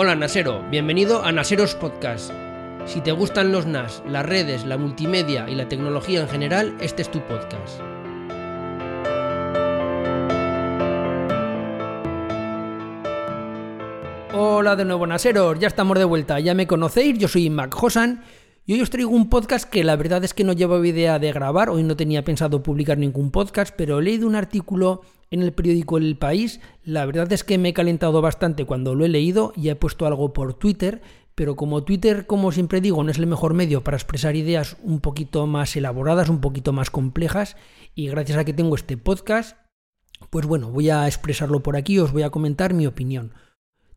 Hola Nasero, bienvenido a Naseros Podcast. Si te gustan los NAS, las redes, la multimedia y la tecnología en general, este es tu podcast. Hola de nuevo Naseros, ya estamos de vuelta, ya me conocéis, yo soy Mac Hosan y hoy os traigo un podcast que la verdad es que no llevaba idea de grabar, hoy no tenía pensado publicar ningún podcast, pero he leído un artículo en el periódico El País. La verdad es que me he calentado bastante cuando lo he leído y he puesto algo por Twitter, pero como Twitter, como siempre digo, no es el mejor medio para expresar ideas un poquito más elaboradas, un poquito más complejas, y gracias a que tengo este podcast, pues bueno, voy a expresarlo por aquí, os voy a comentar mi opinión.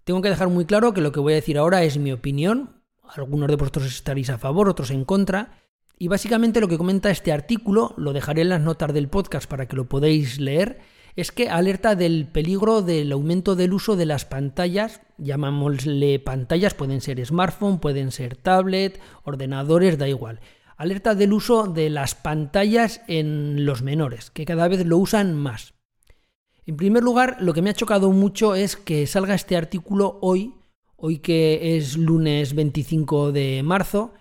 Tengo que dejar muy claro que lo que voy a decir ahora es mi opinión, algunos de vosotros estaréis a favor, otros en contra, y básicamente lo que comenta este artículo, lo dejaré en las notas del podcast para que lo podáis leer, es que alerta del peligro del aumento del uso de las pantallas, llamámosle pantallas, pueden ser smartphone, pueden ser tablet, ordenadores, da igual. Alerta del uso de las pantallas en los menores, que cada vez lo usan más. En primer lugar, lo que me ha chocado mucho es que salga este artículo hoy, hoy que es lunes 25 de marzo,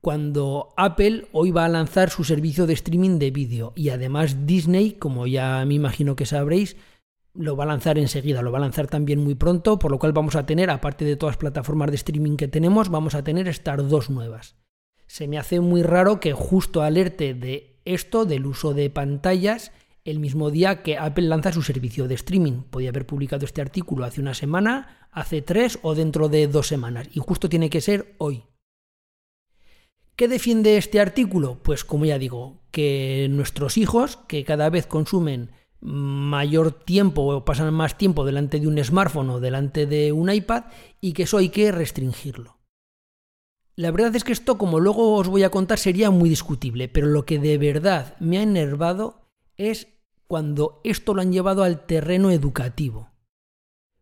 cuando Apple hoy va a lanzar su servicio de streaming de vídeo y además Disney, como ya me imagino que sabréis, lo va a lanzar enseguida, lo va a lanzar también muy pronto, por lo cual vamos a tener, aparte de todas las plataformas de streaming que tenemos, vamos a tener estas dos nuevas. Se me hace muy raro que justo alerte de esto, del uso de pantallas, el mismo día que Apple lanza su servicio de streaming. Podía haber publicado este artículo hace una semana, hace tres o dentro de dos semanas, y justo tiene que ser hoy. ¿Qué defiende este artículo? Pues como ya digo, que nuestros hijos, que cada vez consumen mayor tiempo o pasan más tiempo delante de un smartphone o delante de un iPad y que eso hay que restringirlo. La verdad es que esto, como luego os voy a contar, sería muy discutible, pero lo que de verdad me ha enervado es cuando esto lo han llevado al terreno educativo.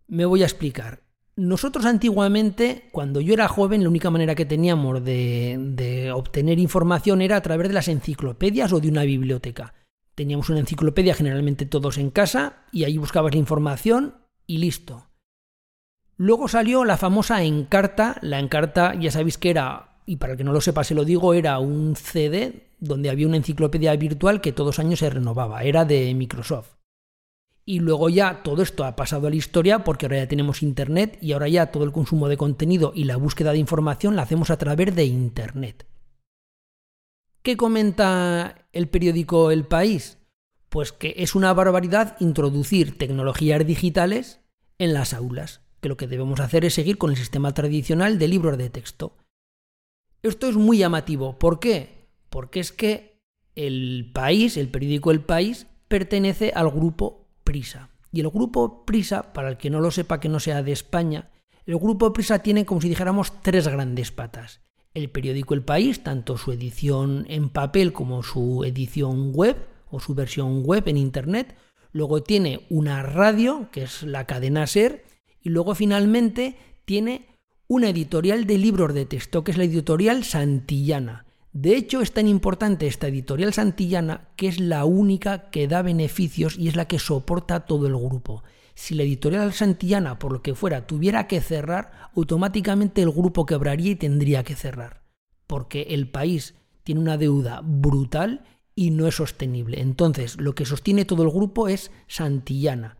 Me voy a explicar. Nosotros antiguamente, cuando yo era joven, la única manera que teníamos de, obtener información era a través de las enciclopedias o de una biblioteca. Teníamos una enciclopedia generalmente todos en casa y ahí buscabas la información y listo. Luego salió la famosa Encarta. La Encarta, ya sabéis que era, y para el que no lo sepa se lo digo, era un CD donde había una enciclopedia virtual que todos años se renovaba. Era de Microsoft. Y luego ya todo esto ha pasado a la historia porque ahora ya tenemos Internet y ahora ya todo el consumo de contenido y la búsqueda de información la hacemos a través de Internet. ¿Qué comenta el periódico El País? Pues que es una barbaridad introducir tecnologías digitales en las aulas, que lo que debemos hacer es seguir con el sistema tradicional de libros de texto. Esto es muy llamativo. ¿Por qué? Porque es que el país, el periódico El País, pertenece al grupo Prisa. Y el grupo Prisa, para el que no lo sepa que no sea de España, el grupo Prisa tiene como si dijéramos tres grandes patas. El periódico El País, tanto su edición en papel como su edición web o su versión web en Internet. Luego tiene una radio, que es la cadena Ser. Y luego finalmente tiene una editorial de libros de texto, que es la editorial Santillana. De hecho, es tan importante esta editorial santillana que es la única que da beneficios y es la que soporta todo el grupo. Si la editorial santillana, por lo que fuera, tuviera que cerrar, automáticamente el grupo quebraría y tendría que cerrar. Porque el país tiene una deuda brutal y no es sostenible. Entonces, lo que sostiene todo el grupo es Santillana.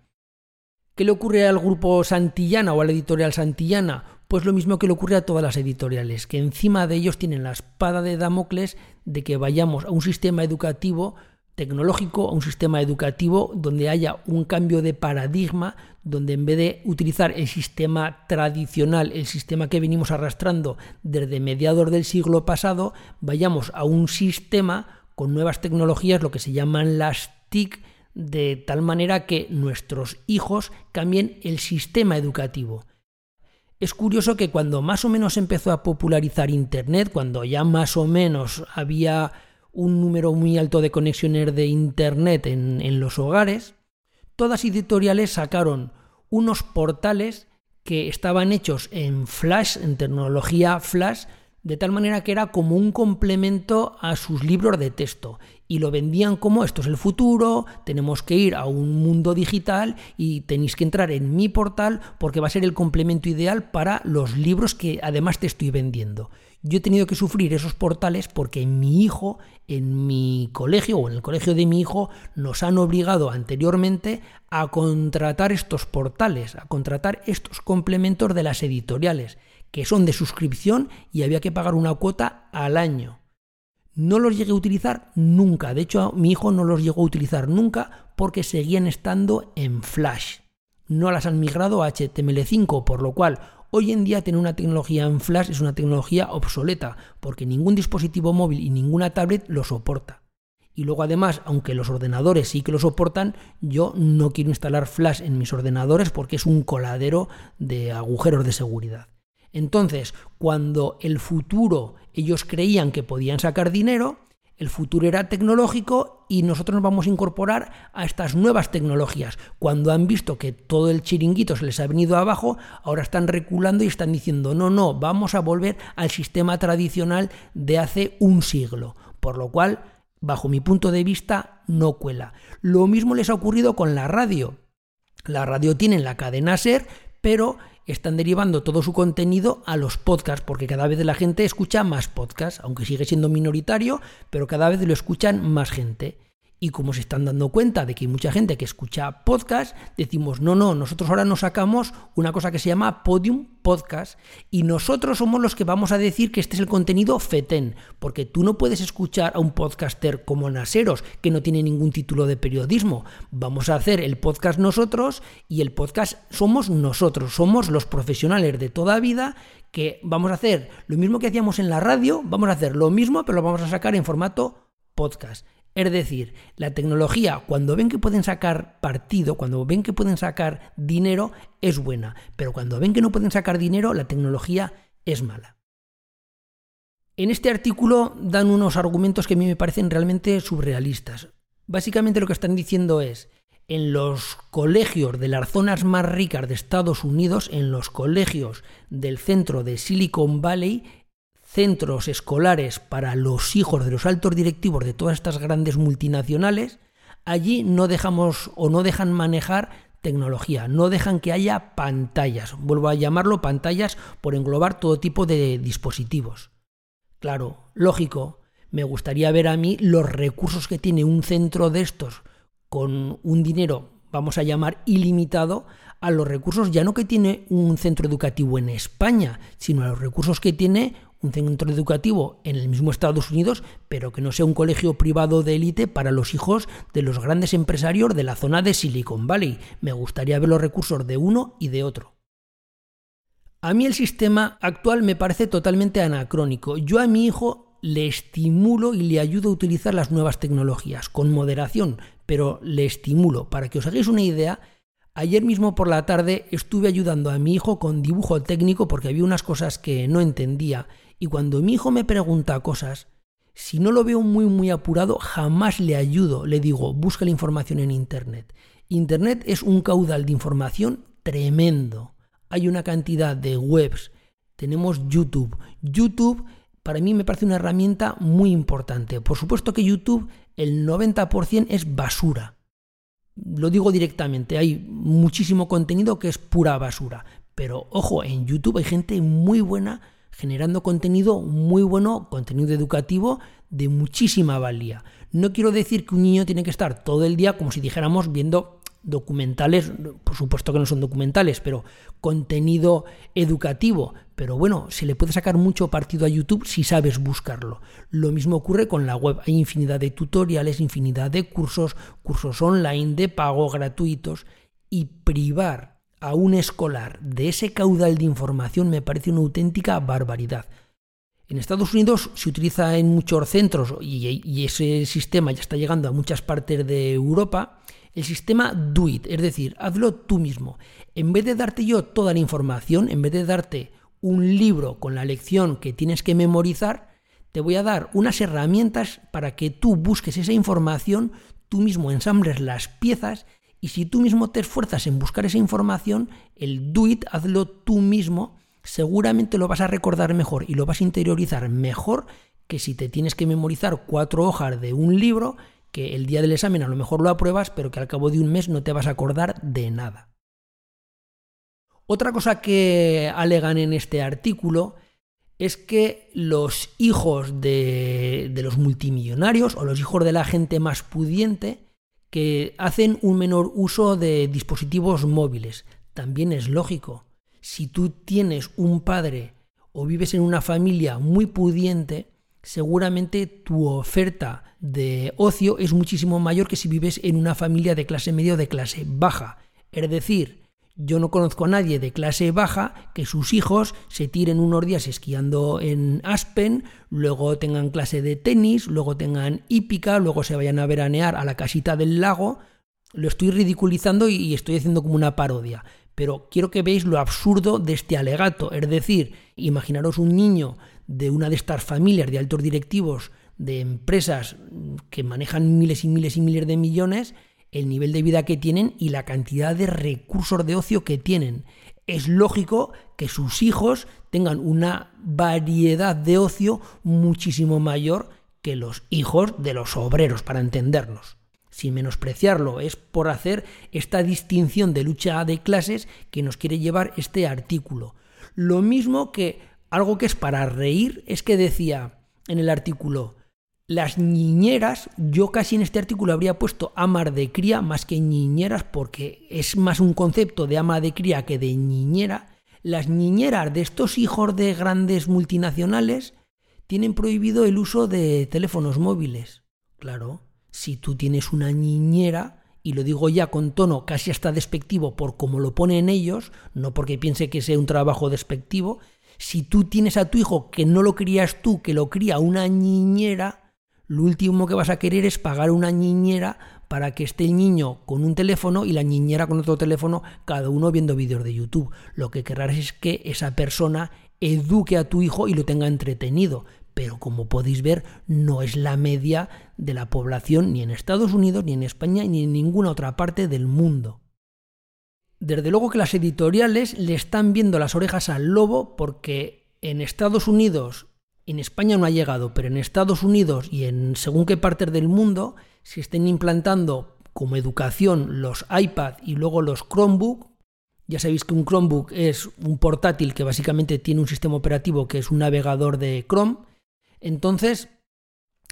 ¿Qué le ocurre al grupo Santillana o a la editorial Santillana? Pues lo mismo que le ocurre a todas las editoriales, que encima de ellos tienen la espada de Damocles de que vayamos a un sistema educativo tecnológico, a un sistema educativo donde haya un cambio de paradigma, donde en vez de utilizar el sistema tradicional, el sistema que venimos arrastrando desde mediados del siglo pasado, vayamos a un sistema con nuevas tecnologías, lo que se llaman las TIC, de tal manera que nuestros hijos cambien el sistema educativo. Es curioso que cuando más o menos empezó a popularizar Internet, cuando ya más o menos había un número muy alto de conexiones de Internet en, los hogares, todas editoriales sacaron unos portales que estaban hechos en Flash, en tecnología Flash, de tal manera que era como un complemento a sus libros de texto y lo vendían como esto es el futuro, tenemos que ir a un mundo digital y tenéis que entrar en mi portal porque va a ser el complemento ideal para los libros que además te estoy vendiendo. Yo he tenido que sufrir esos portales porque mi hijo, en mi colegio o en el colegio de mi hijo, nos han obligado anteriormente a contratar estos portales, a contratar estos complementos de las editoriales que son de suscripción y había que pagar una cuota al año. No los llegué a utilizar nunca, de hecho mi hijo no los llegó a utilizar nunca porque seguían estando en Flash. No las han migrado a HTML5, por lo cual hoy en día tener una tecnología en Flash es una tecnología obsoleta, porque ningún dispositivo móvil y ninguna tablet lo soporta. Y luego además, aunque los ordenadores sí que lo soportan, yo no quiero instalar Flash en mis ordenadores porque es un coladero de agujeros de seguridad. Entonces, cuando el futuro ellos creían que podían sacar dinero, el futuro era tecnológico y nosotros nos vamos a incorporar a estas nuevas tecnologías. Cuando han visto que todo el chiringuito se les ha venido abajo, ahora están reculando y están diciendo, no, no, vamos a volver al sistema tradicional de hace un siglo. Por lo cual, bajo mi punto de vista, no cuela. Lo mismo les ha ocurrido con la radio. La radio tiene la cadena SER, pero están derivando todo su contenido a los podcasts, porque cada vez la gente escucha más podcasts, aunque sigue siendo minoritario, pero cada vez lo escuchan más gente. Y como se están dando cuenta de que hay mucha gente que escucha podcast, decimos, no, no, nosotros ahora nos sacamos una cosa que se llama Podium Podcast y nosotros somos los que vamos a decir que este es el contenido FETEN, porque tú no puedes escuchar a un podcaster como Naseros, que no tiene ningún título de periodismo. Vamos a hacer el podcast nosotros y el podcast somos nosotros, somos los profesionales de toda vida que vamos a hacer lo mismo que hacíamos en la radio, vamos a hacer lo mismo, pero lo vamos a sacar en formato podcast. Es decir, la tecnología, cuando ven que pueden sacar partido, cuando ven que pueden sacar dinero, es buena. Pero cuando ven que no pueden sacar dinero, la tecnología es mala. En este artículo dan unos argumentos que a mí me parecen realmente surrealistas. Básicamente lo que están diciendo es, en los colegios de las zonas más ricas de Estados Unidos, en los colegios del centro de Silicon Valley, centros escolares para los hijos de los altos directivos de todas estas grandes multinacionales, allí no dejamos o no dejan manejar tecnología, no dejan que haya pantallas, vuelvo a llamarlo pantallas por englobar todo tipo de dispositivos. Claro, lógico, me gustaría ver a mí los recursos que tiene un centro de estos con un dinero, vamos a llamar ilimitado, a los recursos ya no que tiene un centro educativo en España, sino a los recursos que tiene un centro educativo en el mismo Estados Unidos, pero que no sea un colegio privado de élite para los hijos de los grandes empresarios de la zona de Silicon Valley. Me gustaría ver los recursos de uno y de otro. A mí el sistema actual me parece totalmente anacrónico. Yo a mi hijo le estimulo y le ayudo a utilizar las nuevas tecnologías, con moderación, pero le estimulo. Para que os hagáis una idea, Ayer mismo por la tarde estuve ayudando a mi hijo con dibujo técnico porque había unas cosas que no entendía y cuando mi hijo me pregunta cosas, si no lo veo muy muy apurado, jamás le ayudo, le digo, busca la información en Internet. Internet es un caudal de información tremendo. Hay una cantidad de webs. Tenemos YouTube. YouTube para mí me parece una herramienta muy importante. Por supuesto que YouTube el 90% es basura lo digo directamente, hay muchísimo contenido que es pura basura. Pero ojo, en YouTube hay gente muy buena generando contenido muy bueno, contenido educativo de muchísima valía. No quiero decir que un niño tiene que estar todo el día como si dijéramos viendo documentales, por supuesto que no son documentales, pero contenido educativo. Pero bueno, se le puede sacar mucho partido a YouTube si sabes buscarlo. Lo mismo ocurre con la web. Hay infinidad de tutoriales, infinidad de cursos, cursos online de pago gratuitos. Y privar a un escolar de ese caudal de información me parece una auténtica barbaridad. En Estados Unidos se utiliza en muchos centros y, ese sistema ya está llegando a muchas partes de Europa el sistema do it, es decir, hazlo tú mismo. En vez de darte yo toda la información, en vez de darte un libro con la lección que tienes que memorizar, te voy a dar unas herramientas para que tú busques esa información, tú mismo ensambles las piezas y si tú mismo te esfuerzas en buscar esa información, el do it, hazlo tú mismo, seguramente lo vas a recordar mejor y lo vas a interiorizar mejor que si te tienes que memorizar cuatro hojas de un libro que el día del examen a lo mejor lo apruebas, pero que al cabo de un mes no te vas a acordar de nada. Otra cosa que alegan en este artículo es que los hijos de, de, los multimillonarios o los hijos de la gente más pudiente que hacen un menor uso de dispositivos móviles. También es lógico. Si tú tienes un padre o vives en una familia muy pudiente, seguramente tu oferta de ocio es muchísimo mayor que si vives en una familia de clase media o de clase baja. Es decir, yo no conozco a nadie de clase baja que sus hijos se tiren unos días esquiando en Aspen, luego tengan clase de tenis, luego tengan hípica, luego se vayan a veranear a la casita del lago. Lo estoy ridiculizando y estoy haciendo como una parodia. Pero quiero que veáis lo absurdo de este alegato. Es decir, imaginaros un niño de una de estas familias de altos directivos de empresas que manejan miles y miles y miles de millones el nivel de vida que tienen y la cantidad de recursos de ocio que tienen. Es lógico que sus hijos tengan una variedad de ocio muchísimo mayor que los hijos de los obreros, para entendernos. Sin menospreciarlo, es por hacer esta distinción de lucha de clases que nos quiere llevar este artículo. Lo mismo que algo que es para reír es que decía en el artículo, las niñeras, yo casi en este artículo habría puesto amar de cría más que niñeras porque es más un concepto de ama de cría que de niñera. Las niñeras de estos hijos de grandes multinacionales tienen prohibido el uso de teléfonos móviles. Claro, si tú tienes una niñera, y lo digo ya con tono casi hasta despectivo por como lo ponen ellos, no porque piense que sea un trabajo despectivo, si tú tienes a tu hijo que no lo crías tú, que lo cría una niñera, lo último que vas a querer es pagar una niñera para que esté el niño con un teléfono y la niñera con otro teléfono, cada uno viendo vídeos de YouTube. Lo que querrás es que esa persona eduque a tu hijo y lo tenga entretenido. Pero como podéis ver, no es la media de la población ni en Estados Unidos, ni en España, ni en ninguna otra parte del mundo. Desde luego que las editoriales le están viendo las orejas al lobo porque en Estados Unidos en España no ha llegado, pero en Estados Unidos y en según qué partes del mundo se estén implantando como educación los iPad y luego los Chromebook. Ya sabéis que un Chromebook es un portátil que básicamente tiene un sistema operativo que es un navegador de Chrome. Entonces,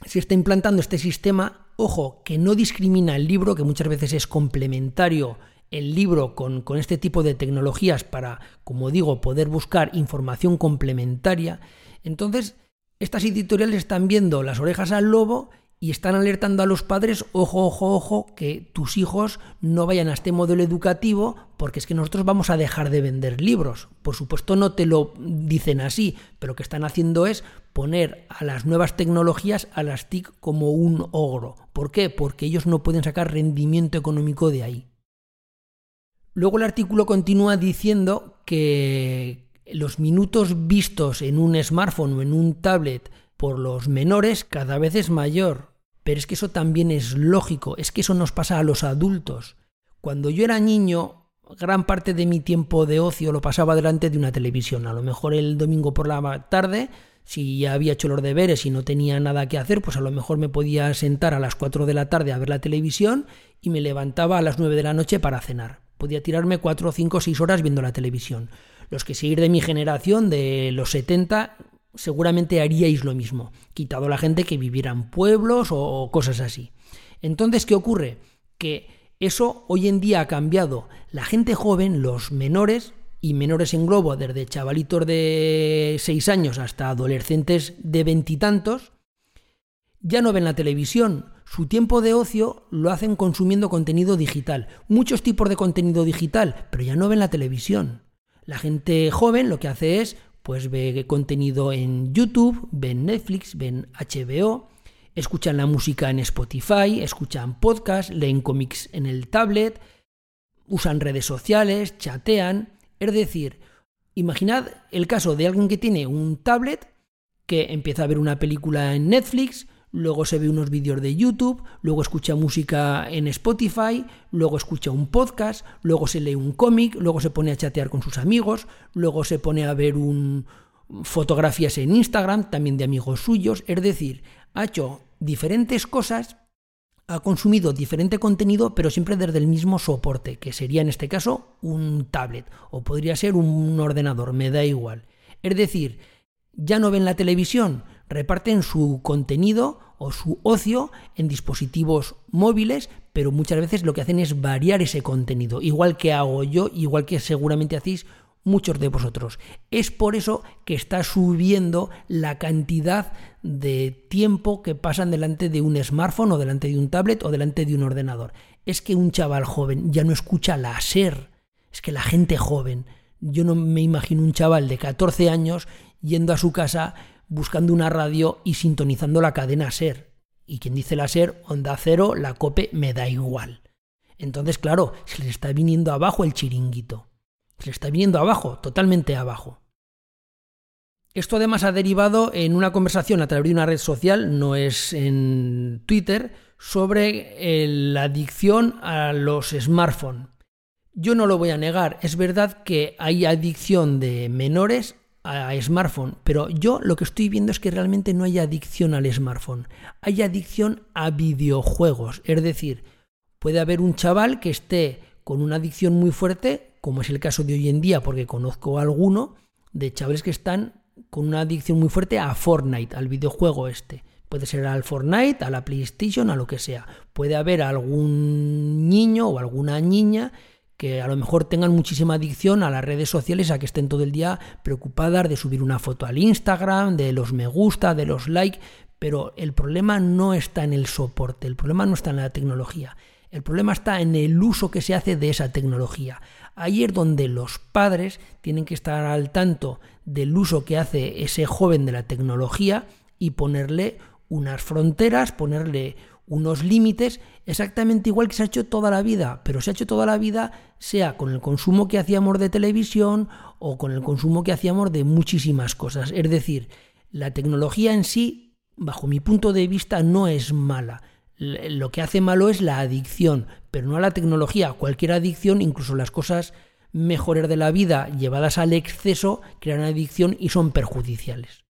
se está implantando este sistema, ojo, que no discrimina el libro, que muchas veces es complementario el libro con, con este tipo de tecnologías para, como digo, poder buscar información complementaria. Entonces, estas editoriales están viendo las orejas al lobo y están alertando a los padres, ojo, ojo, ojo, que tus hijos no vayan a este modelo educativo porque es que nosotros vamos a dejar de vender libros. Por supuesto no te lo dicen así, pero lo que están haciendo es poner a las nuevas tecnologías a las TIC como un ogro. ¿Por qué? Porque ellos no pueden sacar rendimiento económico de ahí. Luego el artículo continúa diciendo que, los minutos vistos en un smartphone o en un tablet por los menores cada vez es mayor. Pero es que eso también es lógico, es que eso nos pasa a los adultos. Cuando yo era niño, gran parte de mi tiempo de ocio lo pasaba delante de una televisión. A lo mejor el domingo por la tarde, si ya había hecho los deberes y no tenía nada que hacer, pues a lo mejor me podía sentar a las 4 de la tarde a ver la televisión y me levantaba a las 9 de la noche para cenar. Podía tirarme 4, 5, 6 horas viendo la televisión. Los que seguir de mi generación, de los 70, seguramente haríais lo mismo, quitado la gente que viviera en pueblos o cosas así. Entonces, ¿qué ocurre? Que eso hoy en día ha cambiado. La gente joven, los menores, y menores en globo, desde chavalitos de 6 años hasta adolescentes de veintitantos, ya no ven la televisión. Su tiempo de ocio lo hacen consumiendo contenido digital. Muchos tipos de contenido digital, pero ya no ven la televisión. La gente joven lo que hace es, pues ve contenido en YouTube, ven Netflix, ven HBO, escuchan la música en Spotify, escuchan podcasts, leen cómics en el tablet, usan redes sociales, chatean. Es decir, imaginad el caso de alguien que tiene un tablet que empieza a ver una película en Netflix, luego se ve unos vídeos de YouTube, luego escucha música en Spotify, luego escucha un podcast, luego se lee un cómic, luego se pone a chatear con sus amigos, luego se pone a ver un, fotografías en Instagram, también de amigos suyos, es decir, ha hecho diferentes cosas, ha consumido diferente contenido, pero siempre desde el mismo soporte, que sería en este caso un tablet o podría ser un ordenador, me da igual. Es decir, ya no ven la televisión, reparten su contenido o su ocio en dispositivos móviles, pero muchas veces lo que hacen es variar ese contenido, igual que hago yo, igual que seguramente hacéis muchos de vosotros. Es por eso que está subiendo la cantidad de tiempo que pasan delante de un smartphone o delante de un tablet o delante de un ordenador. Es que un chaval joven ya no escucha la SER. Es que la gente joven, yo no me imagino un chaval de 14 años yendo a su casa buscando una radio y sintonizando la cadena SER. Y quien dice la SER, onda cero, la cope, me da igual. Entonces, claro, se les está viniendo abajo el chiringuito. Se le está viniendo abajo, totalmente abajo. Esto además ha derivado en una conversación a través de una red social, no es en Twitter, sobre eh, la adicción a los smartphones. Yo no lo voy a negar, es verdad que hay adicción de menores a smartphone, pero yo lo que estoy viendo es que realmente no hay adicción al smartphone, hay adicción a videojuegos, es decir, puede haber un chaval que esté con una adicción muy fuerte como es el caso de hoy en día, porque conozco a alguno de chavales que están con una adicción muy fuerte a Fortnite, al videojuego este. Puede ser al Fortnite, a la PlayStation, a lo que sea. Puede haber algún niño o alguna niña que a lo mejor tengan muchísima adicción a las redes sociales, a que estén todo el día preocupadas de subir una foto al Instagram, de los me gusta, de los like, pero el problema no está en el soporte, el problema no está en la tecnología, el problema está en el uso que se hace de esa tecnología. Ahí es donde los padres tienen que estar al tanto del uso que hace ese joven de la tecnología y ponerle unas fronteras, ponerle unos límites, exactamente igual que se ha hecho toda la vida, pero se ha hecho toda la vida sea con el consumo que hacíamos de televisión o con el consumo que hacíamos de muchísimas cosas. Es decir, la tecnología en sí, bajo mi punto de vista, no es mala lo que hace malo es la adicción, pero no a la tecnología. Cualquier adicción, incluso las cosas mejores de la vida llevadas al exceso, crean adicción y son perjudiciales.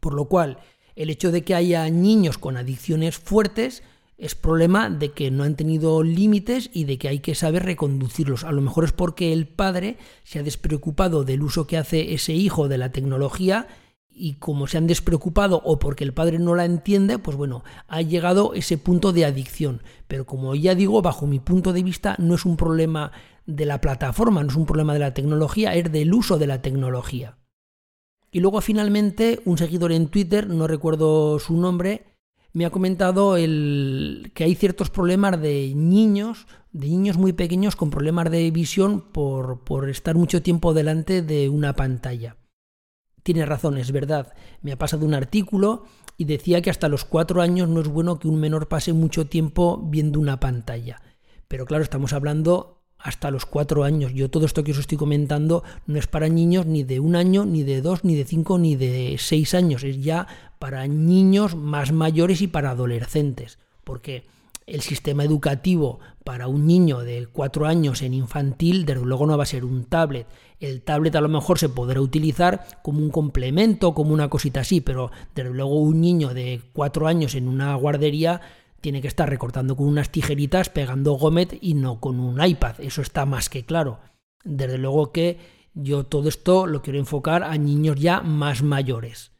Por lo cual, el hecho de que haya niños con adicciones fuertes es problema de que no han tenido límites y de que hay que saber reconducirlos. A lo mejor es porque el padre se ha despreocupado del uso que hace ese hijo de la tecnología y como se han despreocupado o porque el padre no la entiende, pues bueno, ha llegado ese punto de adicción. Pero como ya digo, bajo mi punto de vista, no es un problema de la plataforma, no es un problema de la tecnología, es del uso de la tecnología. Y luego finalmente un seguidor en Twitter, no recuerdo su nombre, me ha comentado el, que hay ciertos problemas de niños, de niños muy pequeños con problemas de visión por, por estar mucho tiempo delante de una pantalla tiene razón, es verdad. Me ha pasado un artículo y decía que hasta los cuatro años no es bueno que un menor pase mucho tiempo viendo una pantalla. Pero claro, estamos hablando hasta los cuatro años. Yo todo esto que os estoy comentando no es para niños ni de un año, ni de dos, ni de cinco, ni de seis años. Es ya para niños más mayores y para adolescentes. Porque el sistema educativo para un niño de cuatro años en infantil, desde luego no va a ser un tablet. El tablet a lo mejor se podrá utilizar como un complemento, como una cosita así, pero desde luego un niño de cuatro años en una guardería tiene que estar recortando con unas tijeritas, pegando gomet y no con un iPad. Eso está más que claro. Desde luego que yo todo esto lo quiero enfocar a niños ya más mayores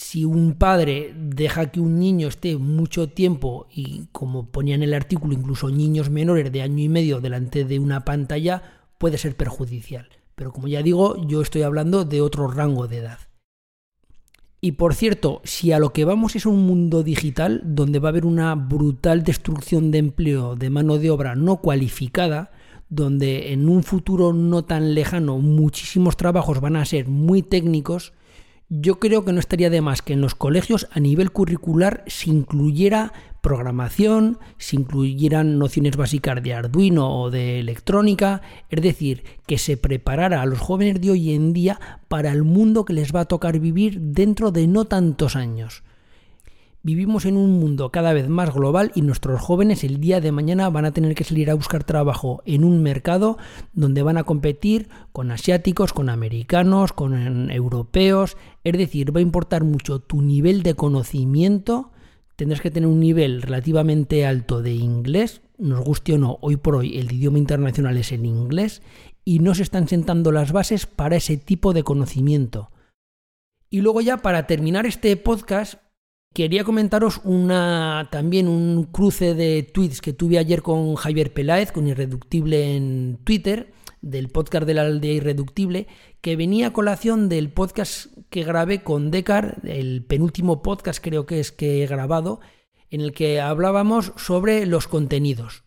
si un padre deja que un niño esté mucho tiempo y como ponía en el artículo incluso niños menores de año y medio delante de una pantalla puede ser perjudicial. Pero como ya digo, yo estoy hablando de otro rango de edad. Y por cierto, si a lo que vamos es un mundo digital donde va a haber una brutal destrucción de empleo de mano de obra no cualificada, donde en un futuro no tan lejano muchísimos trabajos van a ser muy técnicos, yo creo que no estaría de más que en los colegios a nivel curricular se incluyera programación, se incluyeran nociones básicas de Arduino o de electrónica, es decir, que se preparara a los jóvenes de hoy en día para el mundo que les va a tocar vivir dentro de no tantos años. Vivimos en un mundo cada vez más global y nuestros jóvenes el día de mañana van a tener que salir a buscar trabajo en un mercado donde van a competir con asiáticos, con americanos, con europeos. Es decir, va a importar mucho tu nivel de conocimiento. Tendrás que tener un nivel relativamente alto de inglés. Nos guste o no, hoy por hoy el idioma internacional es el inglés y no se están sentando las bases para ese tipo de conocimiento. Y luego ya para terminar este podcast Quería comentaros una, también un cruce de tweets que tuve ayer con Javier Peláez, con Irreductible en Twitter, del podcast de la aldea Irreductible, que venía a colación del podcast que grabé con Decar, el penúltimo podcast creo que es que he grabado, en el que hablábamos sobre los contenidos.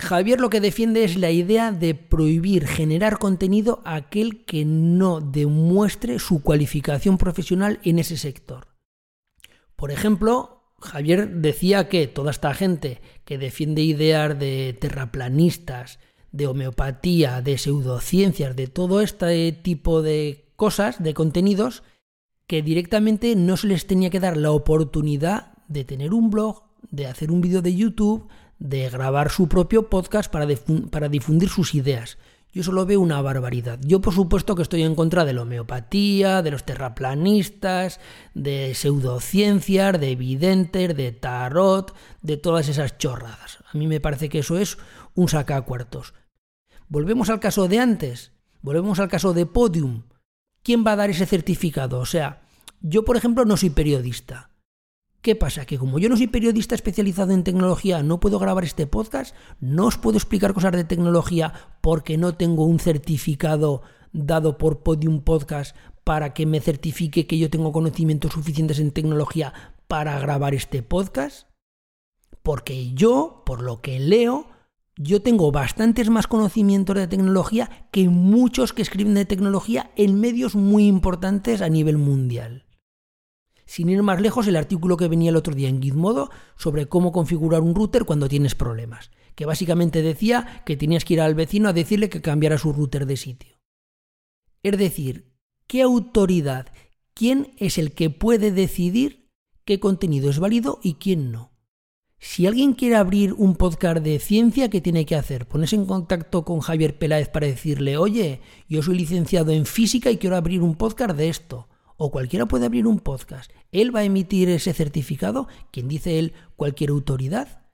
Javier lo que defiende es la idea de prohibir generar contenido a aquel que no demuestre su cualificación profesional en ese sector. Por ejemplo, Javier decía que toda esta gente que defiende ideas de terraplanistas, de homeopatía, de pseudociencias, de todo este tipo de cosas, de contenidos, que directamente no se les tenía que dar la oportunidad de tener un blog, de hacer un vídeo de YouTube, de grabar su propio podcast para, difundir sus ideas. Yo solo veo una barbaridad. Yo por supuesto que estoy en contra de la homeopatía, de los terraplanistas, de pseudociencias, de evidentes, de tarot, de todas esas chorradas. A mí me parece que eso es un sacacuartos. Volvemos al caso de antes, volvemos al caso de Podium. ¿Quién va a dar ese certificado? O sea, yo por ejemplo no soy periodista. ¿Qué pasa? Que como yo no soy periodista especializado en tecnología, no puedo grabar este podcast, no os puedo explicar cosas de tecnología porque no tengo un certificado dado por Podium Podcast para que me certifique que yo tengo conocimientos suficientes en tecnología para grabar este podcast. Porque yo, por lo que leo, yo tengo bastantes más conocimientos de tecnología que muchos que escriben de tecnología en medios muy importantes a nivel mundial. Sin ir más lejos, el artículo que venía el otro día en Gizmodo sobre cómo configurar un router cuando tienes problemas, que básicamente decía que tenías que ir al vecino a decirle que cambiara su router de sitio. Es decir, ¿qué autoridad, quién es el que puede decidir qué contenido es válido y quién no? Si alguien quiere abrir un podcast de ciencia, ¿qué tiene que hacer? Ponerse en contacto con Javier Peláez para decirle, oye, yo soy licenciado en física y quiero abrir un podcast de esto o cualquiera puede abrir un podcast. Él va a emitir ese certificado, quien dice él, cualquier autoridad.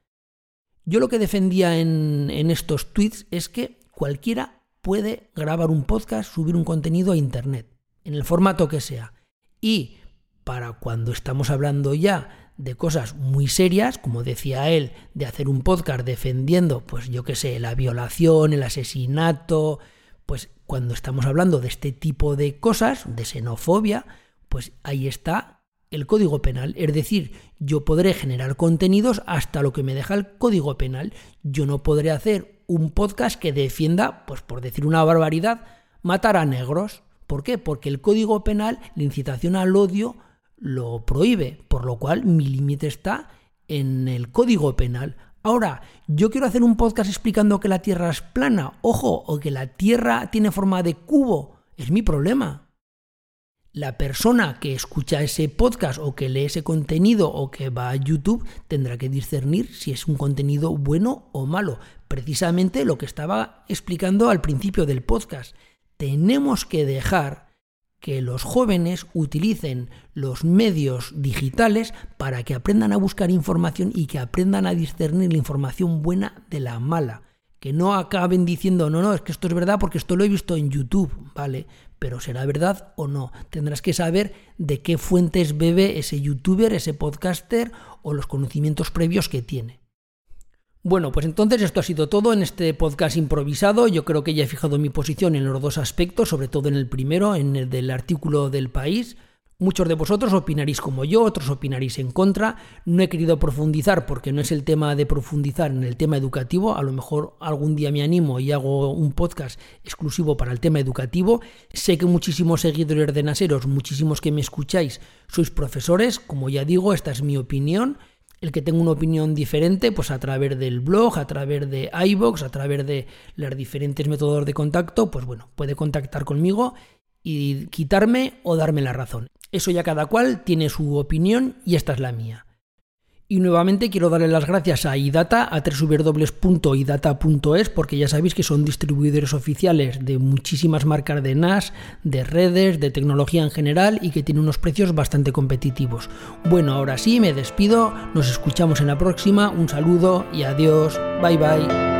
Yo lo que defendía en, en estos tweets es que cualquiera puede grabar un podcast, subir un contenido a Internet, en el formato que sea. Y para cuando estamos hablando ya de cosas muy serias, como decía él, de hacer un podcast defendiendo, pues yo qué sé, la violación, el asesinato, pues cuando estamos hablando de este tipo de cosas, de xenofobia, pues ahí está el código penal. Es decir, yo podré generar contenidos hasta lo que me deja el código penal. Yo no podré hacer un podcast que defienda, pues por decir una barbaridad, matar a negros. ¿Por qué? Porque el código penal, la incitación al odio, lo prohíbe, por lo cual mi límite está en el código penal. Ahora, yo quiero hacer un podcast explicando que la Tierra es plana, ojo, o que la Tierra tiene forma de cubo. Es mi problema. La persona que escucha ese podcast o que lee ese contenido o que va a YouTube tendrá que discernir si es un contenido bueno o malo. Precisamente lo que estaba explicando al principio del podcast. Tenemos que dejar que los jóvenes utilicen los medios digitales para que aprendan a buscar información y que aprendan a discernir la información buena de la mala. Que no acaben diciendo, no, no, es que esto es verdad porque esto lo he visto en YouTube, ¿vale? Pero será verdad o no. Tendrás que saber de qué fuentes bebe ese youtuber, ese podcaster o los conocimientos previos que tiene. Bueno, pues entonces esto ha sido todo en este podcast improvisado. Yo creo que ya he fijado mi posición en los dos aspectos, sobre todo en el primero, en el del artículo del país. Muchos de vosotros opinaréis como yo, otros opinaréis en contra. No he querido profundizar porque no es el tema de profundizar en el tema educativo. A lo mejor algún día me animo y hago un podcast exclusivo para el tema educativo. Sé que muchísimos seguidores de Naseros, muchísimos que me escucháis, sois profesores. Como ya digo, esta es mi opinión el que tenga una opinión diferente, pues a través del blog, a través de iBox, a través de los diferentes métodos de contacto, pues bueno, puede contactar conmigo y quitarme o darme la razón. Eso ya cada cual tiene su opinión y esta es la mía. Y nuevamente quiero darle las gracias a iData, a www.idata.es, porque ya sabéis que son distribuidores oficiales de muchísimas marcas de NAS, de redes, de tecnología en general y que tienen unos precios bastante competitivos. Bueno, ahora sí, me despido, nos escuchamos en la próxima, un saludo y adiós, bye bye.